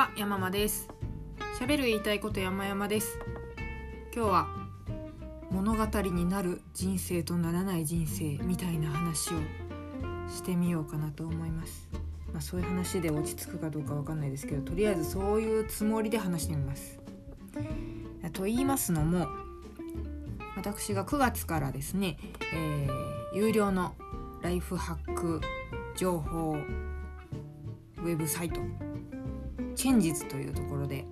は山間です。喋る言いたいこと山々です。今日は物語になる人生とならない人生みたいな話をしてみようかなと思います。まあ、そういう話で落ち着くかどうかわかんないですけどとりあえずそういうつもりで話してみます。と言いますのも私が9月からですね、えー、有料のライフハック情報ウェブサイトチェンジズというところで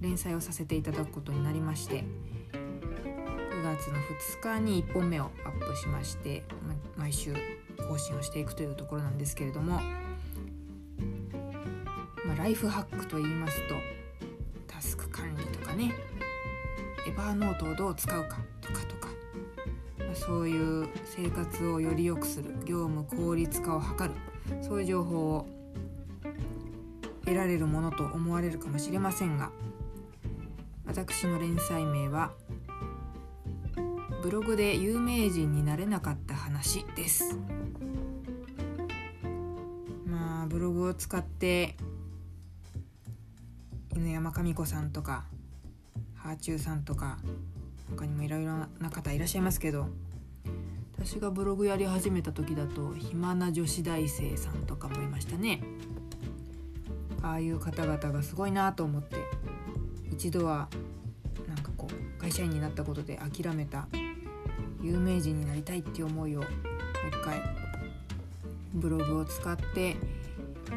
連載をさせていただくことになりまして9月の2日に1本目をアップしまして毎週更新をしていくというところなんですけれども、まあ、ライフハックと言いますとタスク管理とかねエヴァーノートをどう使うかとかとか、まあ、そういう生活をより良くする業務効率化を図るそういう情報を得られるものと思われるかもしれませんが私の連載名はブログで有名人になれなかった話です。まあブログを使って犬山神子さんとかハーチューさんとか他にもいろいろな方いらっしゃいますけど私がブログやり始めた時だと暇な女子大生さんとかもいましたね。ああいう方々がすごいなと思って一度はなんかこう会社員になったことで諦めた有名人になりたいっていう思いをもう一回ブログを使って、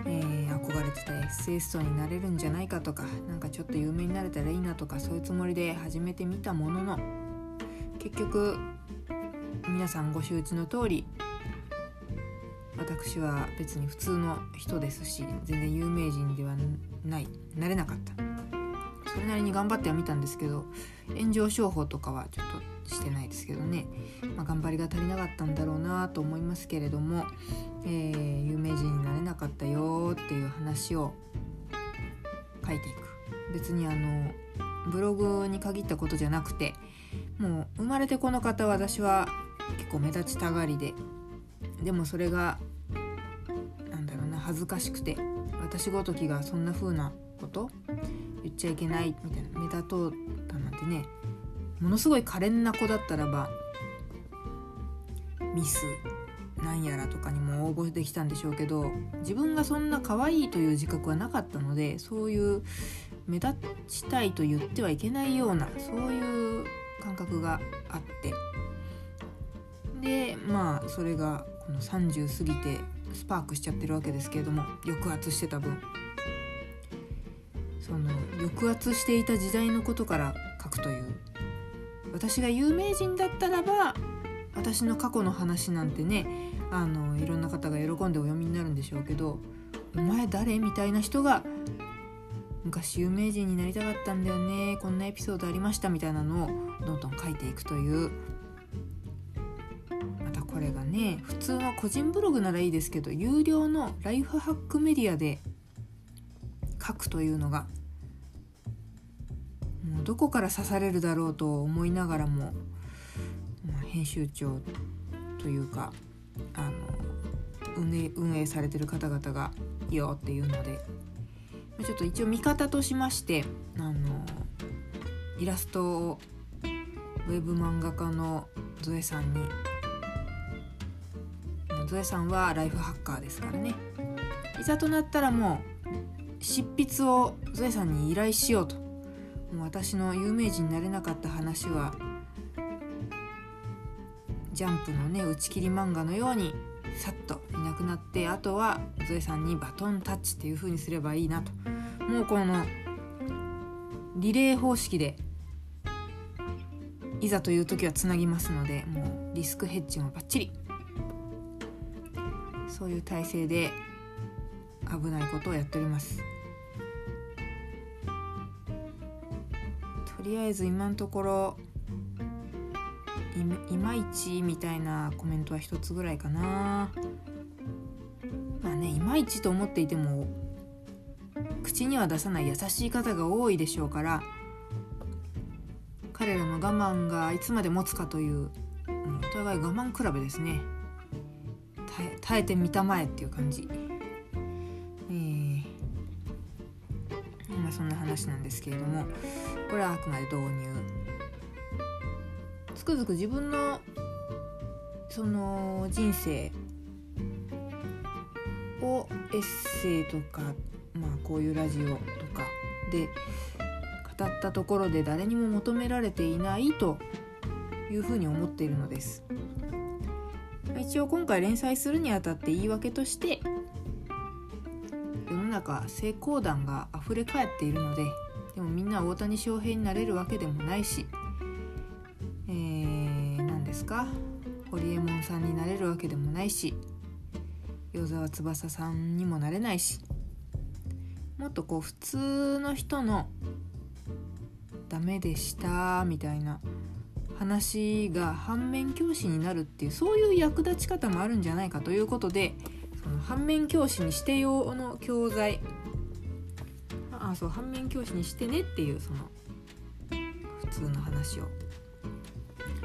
えー、憧れてたエッセイストになれるんじゃないかとかなんかちょっと有名になれたらいいなとかそういうつもりで始めてみたものの結局皆さんご承知の通り私は別に普通の人ですし全然有名人ではないなれなかった。それなりに頑張ってはみたんですけど炎上商法とかはちょっとしてないですけどね、まあ、頑張りが足りなかったんだろうなと思いますけれども、えー、有名人になれなかったよっていう話を書いていく。別にあのブログに限ったことじゃなくてもう生まれてこの方私は結構目立ちたがりででもそれがなんだろうな恥ずかしくて私ごときがそんな風なこと言っちゃいけないみたいな目立とうだなんてねものすごい可憐な子だったらばミスなんやらとかにも応募できたんでしょうけど自分がそんな可愛いという自覚はなかったのでそういう目立ちたいと言ってはいけないようなそういう感覚があって。でまあそれがこの30過ぎてスパークしちゃってるわけですけれども抑圧してた分その抑圧していた時代のことから書くという私が有名人だったらば私の過去の話なんてねあのいろんな方が喜んでお読みになるんでしょうけど「お前誰?」みたいな人が昔有名人になりたかったんだよねこんなエピソードありましたみたいなのをどんどん書いていくというね普通の個人ブログならいいですけど有料のライフハックメディアで書くというのがもうどこから刺されるだろうと思いながらも、編集長というかあの運営されてる方々がいいよっていうのでちょっと一応見方としましてあのイラストをウェブ漫画家のゾエさんにゾエさんはライフハッカーですからね。いざとなったらもう執筆をゾエさんに依頼しようと。もう私の有名人になれなかった話はジャンプのね打ち切り漫画のようにさっといなくなってあとはゾエさんにバトンタッチっていう風にすればいいなと。もうこのリレー方式でいざという時はつなぎますのでもうリスクヘッジもバッチリ。そういう体制で危ないことをやっております。とりあえず今のところいまいちみたいなコメントは一つぐらいかな。まあねいまいちと思っていても口には出さない優しい方が多いでしょうから彼らの我慢がいつまで持つかというお互い我慢比べですね。耐えてみたまえっていう感じ、えー、そんな話なんですけれどもこれはあくまで導入。つくづく自分のその人生をエッセイとか、まあ、こういうラジオとかで語ったところで誰にも求められていないというふうに思っているのです。一応今回連載するにあたって言い訳として世の中成功談が溢れ返っているのででもみんな大谷翔平になれるわけでもないしえー、何ですか？ホリエモンさんになれるわけでもないし与沢翼さんにもなれないしもっとこう普通の人のダメでしたみたいな話が反面教師になるっていうそういう役立ち方もあるんじゃないかということでその反面教師にして用の教材あそう反面教師にしてねっていうその普通の話を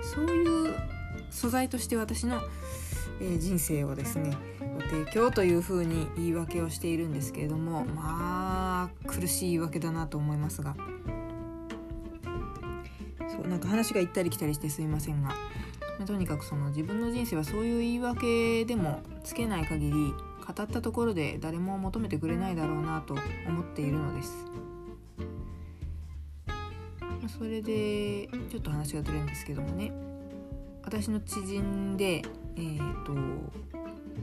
そういう素材として私の、え、人生をですねご提供というふうに言い訳をしているんですけれどもまあ苦しい言い訳だなと思いますが。なんか話が行ったり来たりしてすいませんが、まあ、とにかくその自分の人生はそういう言い訳でもつけない限り語ったところで誰も求めてくれないだろうなと思っているのです。まあ、それでちょっと話がずれるんですけどもね私の知人で、えーと、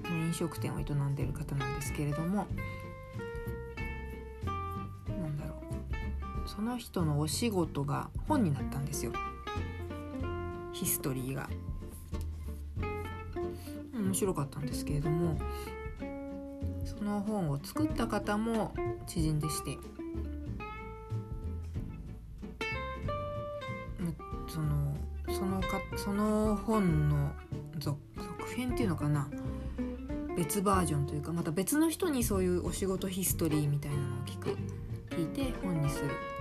飲食店を営んでいる方なんですけれどもの人のお仕事が本になったんですよ。ヒストリーが。面白かったんですけれどもその本を作った方も知人でして。そのそのかその本の続編っていうのかな。別バージョンというかまた別の人にそういうお仕事ヒストリーみたいなのを聞く聞いて本にする。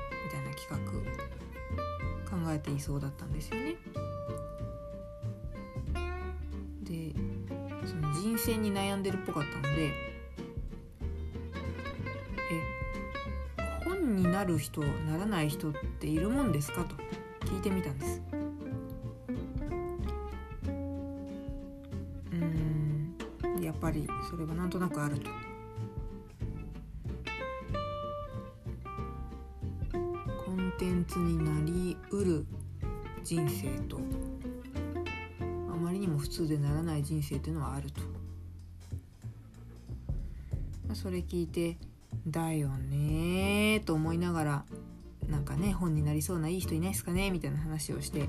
えていそうだったんですよね。でその人選に悩んでるっぽかったのでえ本になる人ならない人っているもんですか？と聞いてみたんです。うんやっぱりそれはなんとなくあると。テンツになりうる人生と。あまりにも普通でならない人生というのはあると、まあ、それ聞いてだよねと思いながらなんかね本になりそうないい人いないですかね？みたいな話をして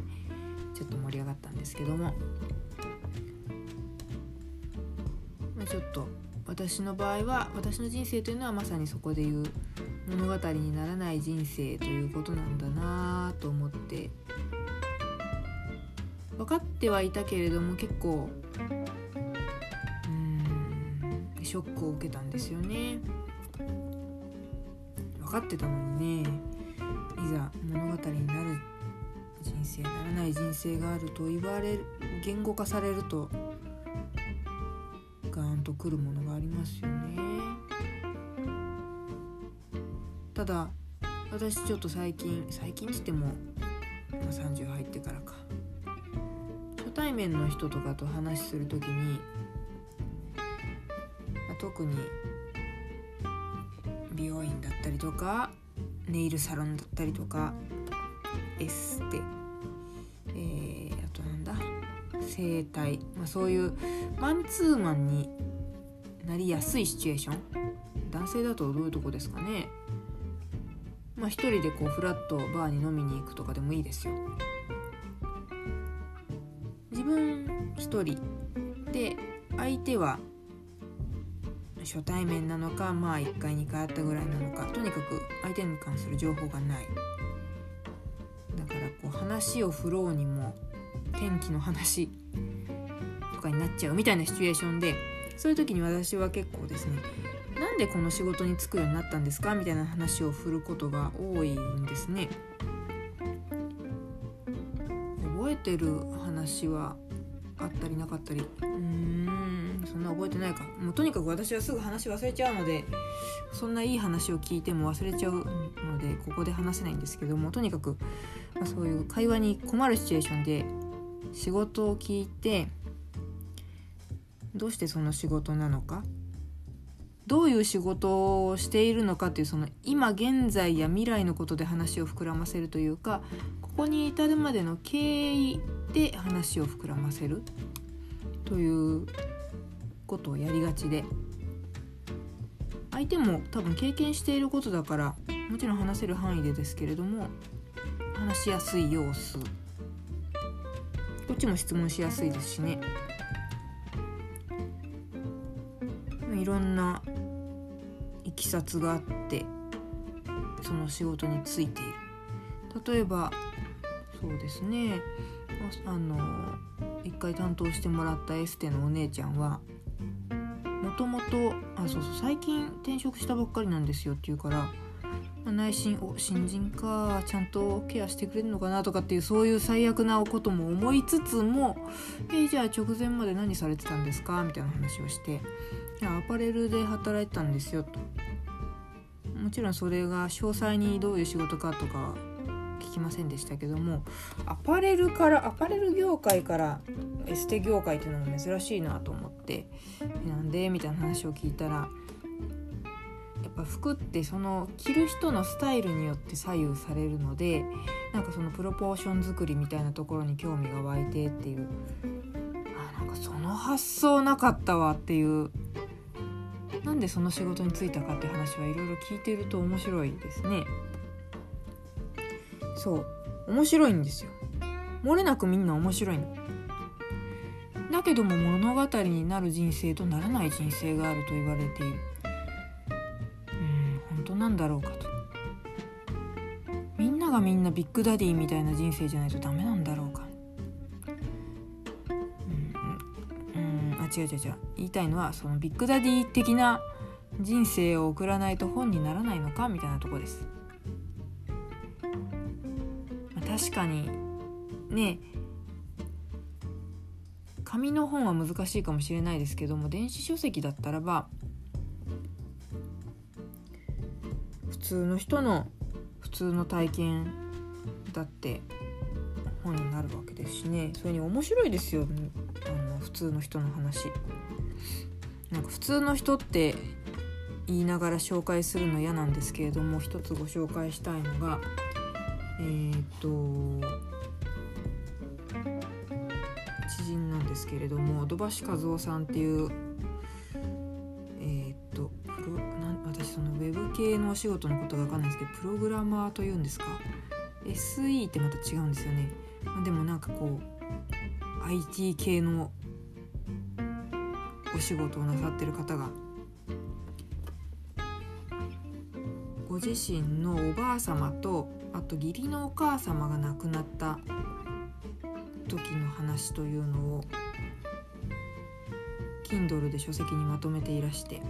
ちょっと盛り上がったんですけども、まあ、ちょっと私の場合は私の人生というのはまさにそこでいう物語にならない人生ということなんだなと思って。分かってはいたけれども結構うんショックを受けたんですよね。分かってたのにね。いざ物語になる人生ならない人生があると言われる言語化されるとガーンとくるものがありますよね。ただ私ちょっと最近最近っつっても、まあ、30入ってからか。初対面の人とかと話する時に、まあ、特に美容院だったりとかネイルサロンだったりとかエステ、えー、あとなんだ整体、まあ、そういうマンツーマンになりやすいシチュエーション。男性だとどういうとこですかね。まあ、一人でこうフラットバーに飲みに行くとかでもいいですよ。自分一人で相手は初対面なのかまあ1回2回会ったぐらいなのかとにかく相手に関する情報がないだからこう話を振ろうにも天気の話とかになっちゃうみたいなシチュエーションでそういう時に私は結構ですねなんでこの仕事に就くようになったんですか？みたいな話を振ることが多いんですね。覚えてる話はあったりなかったり？うーんそんな覚えてないか。もうとにかく私はすぐ話忘れちゃうのでそんないい話を聞いても忘れちゃうのでここで話せないんですけどもとにかく、まあ、そういう会話に困るシチュエーションで仕事を聞いてどうしてその仕事なのか？どういう仕事をしているのかっていうその今現在や未来のことで話を膨らませるというかここに至るまでの経緯で話を膨らませるということをやりがちで相手も多分経験していることだからもちろん話せる範囲でですけれども話しやすい様子。こっちも質問しやすいですしね。いろんないきさつがあってその仕事についている例えばそうですねあの一回担当してもらったエステのお姉ちゃんはもともとあそうそう最近転職したばっかりなんですよって言うから内心お新人かちゃんとケアしてくれるのかなとかっていうそういう最悪なことも思いつつも「えじゃあ直前まで何されてたんですか?」みたいな話をして「アパレルで働いてたんですよ」と。もちろんそれが詳細にどういう仕事かとか聞きませんでしたけどもアパレルからアパレル業界からエステ業界っていうのも珍しいなと思ってなんで？みたいな話を聞いたらやっぱ服ってその着る人のスタイルによって左右されるのでなんかそのプロポーション作りみたいなところに興味が湧いてっていうあなんかその発想なかったわっていうなんでその仕事に就いたかって話はいろいろ聞いてると面白いですね。そう。面白いんですよ。漏れなくみんな面白いの。だけども物語になる人生とならない人生があると言われている。うん本当なんだろうかと。みんながみんなビッグダディみたいな人生じゃないとダメなんだ違う違う違う。言いたいのはそのビッグダディ的な人生を送らないと本にならないのかみたいなとこです。まあ、確かにね紙の本は難しいかもしれないですけども電子書籍だったらば普通の人の普通の体験だって本になるわけですしね。それに面白いですよ。普通の人の話。なんか普通の人って言いながら紹介するの嫌なんですけれども一つご紹介したいのがえー、っと知人なんですけれども土橋和夫さんっていうえー、っとプロな私そのウェブ系のお仕事のことが分かんないんですけどプログラマーというんですか？SE ってまた違うんですよね。でもなんかこう IT 系のお仕事をなさってる方がご自身のおばあ様とあと義理のお母様が亡くなった時の話というのを Kindle で書籍にまとめていらして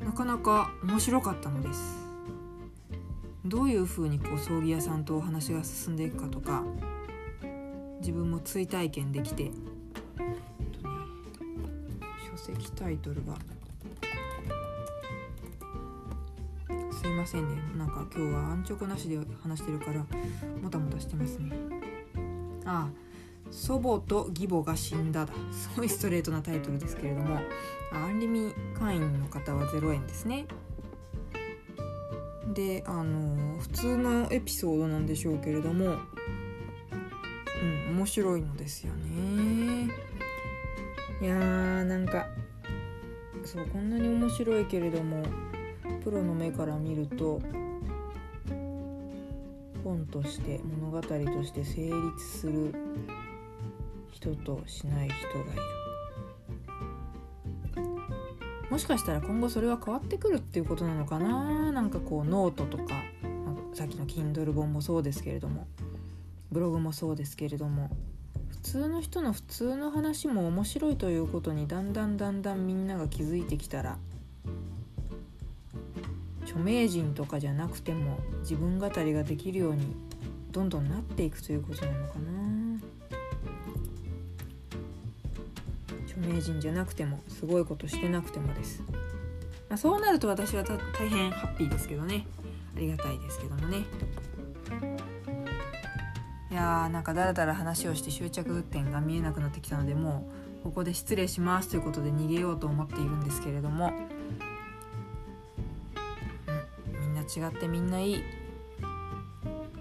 なかなか面白かったのです。どういうふうにこう葬儀屋さんとお話が進んでいくかとか自分も追体験できて、書籍タイトルがすいませんね。なんか今日は安直なしで話してるからもたもたしてますね。ああ祖母と義母が死んだだ。すごいストレートなタイトルですけれども。アンリミ会員の方は0円ですね。であの普通のエピソードなんでしょうけれども。うん面白いのですよね。いやーなんかそうこんなに面白いけれどもプロの目から見ると本として物語として成立する人としない人がいる。もしかしたら今後それは変わってくるっていうことなのかな？なんかこうノートとかさっきの Kindle 本もそうですけれどもブログもそうですけれども通の人の普通の話も面白いということにだんだんだんだんみんなが気づいてきたら著名人とかじゃなくても自分語りができるようにどんどんなっていくということなのかな。著名人じゃなくてもすごいことしてなくてもです、まあ、そうなると私は大変ハッピーですけどね。ありがたいですけどもね。やーなんかだらだら話をして終着点が見えなくなってきたのでもうここで失礼しますということで逃げようと思っているんですけれども、うん、みんな違ってみんないい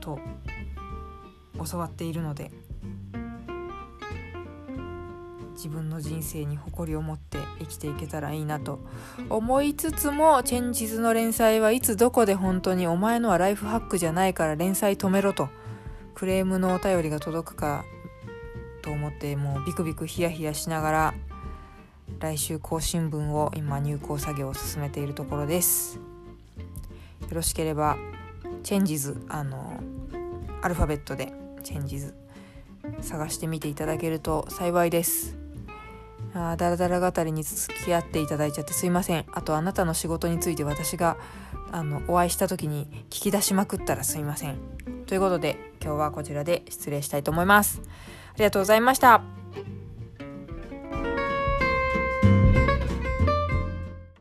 と教わっているので自分の人生に誇りを持って生きていけたらいいなと思いつつもチェンジズの連載はいつどこで本当にお前のはライフハックじゃないから連載止めろと。クレームのお便りが届くかと思ってもうビクビクヒヤヒヤしながら来週更新分を今入稿作業を進めているところです。よろしければチェンジズあのアルファベットでチェンジズ探してみていただけると幸いです。あだらだら語りに付き合っていただいちゃってすいません。あとあなたの仕事について私があのお会いした時に聞き出しまくったらすいません。ということで今日はこちらで失礼したいと思います。ありがとうございました。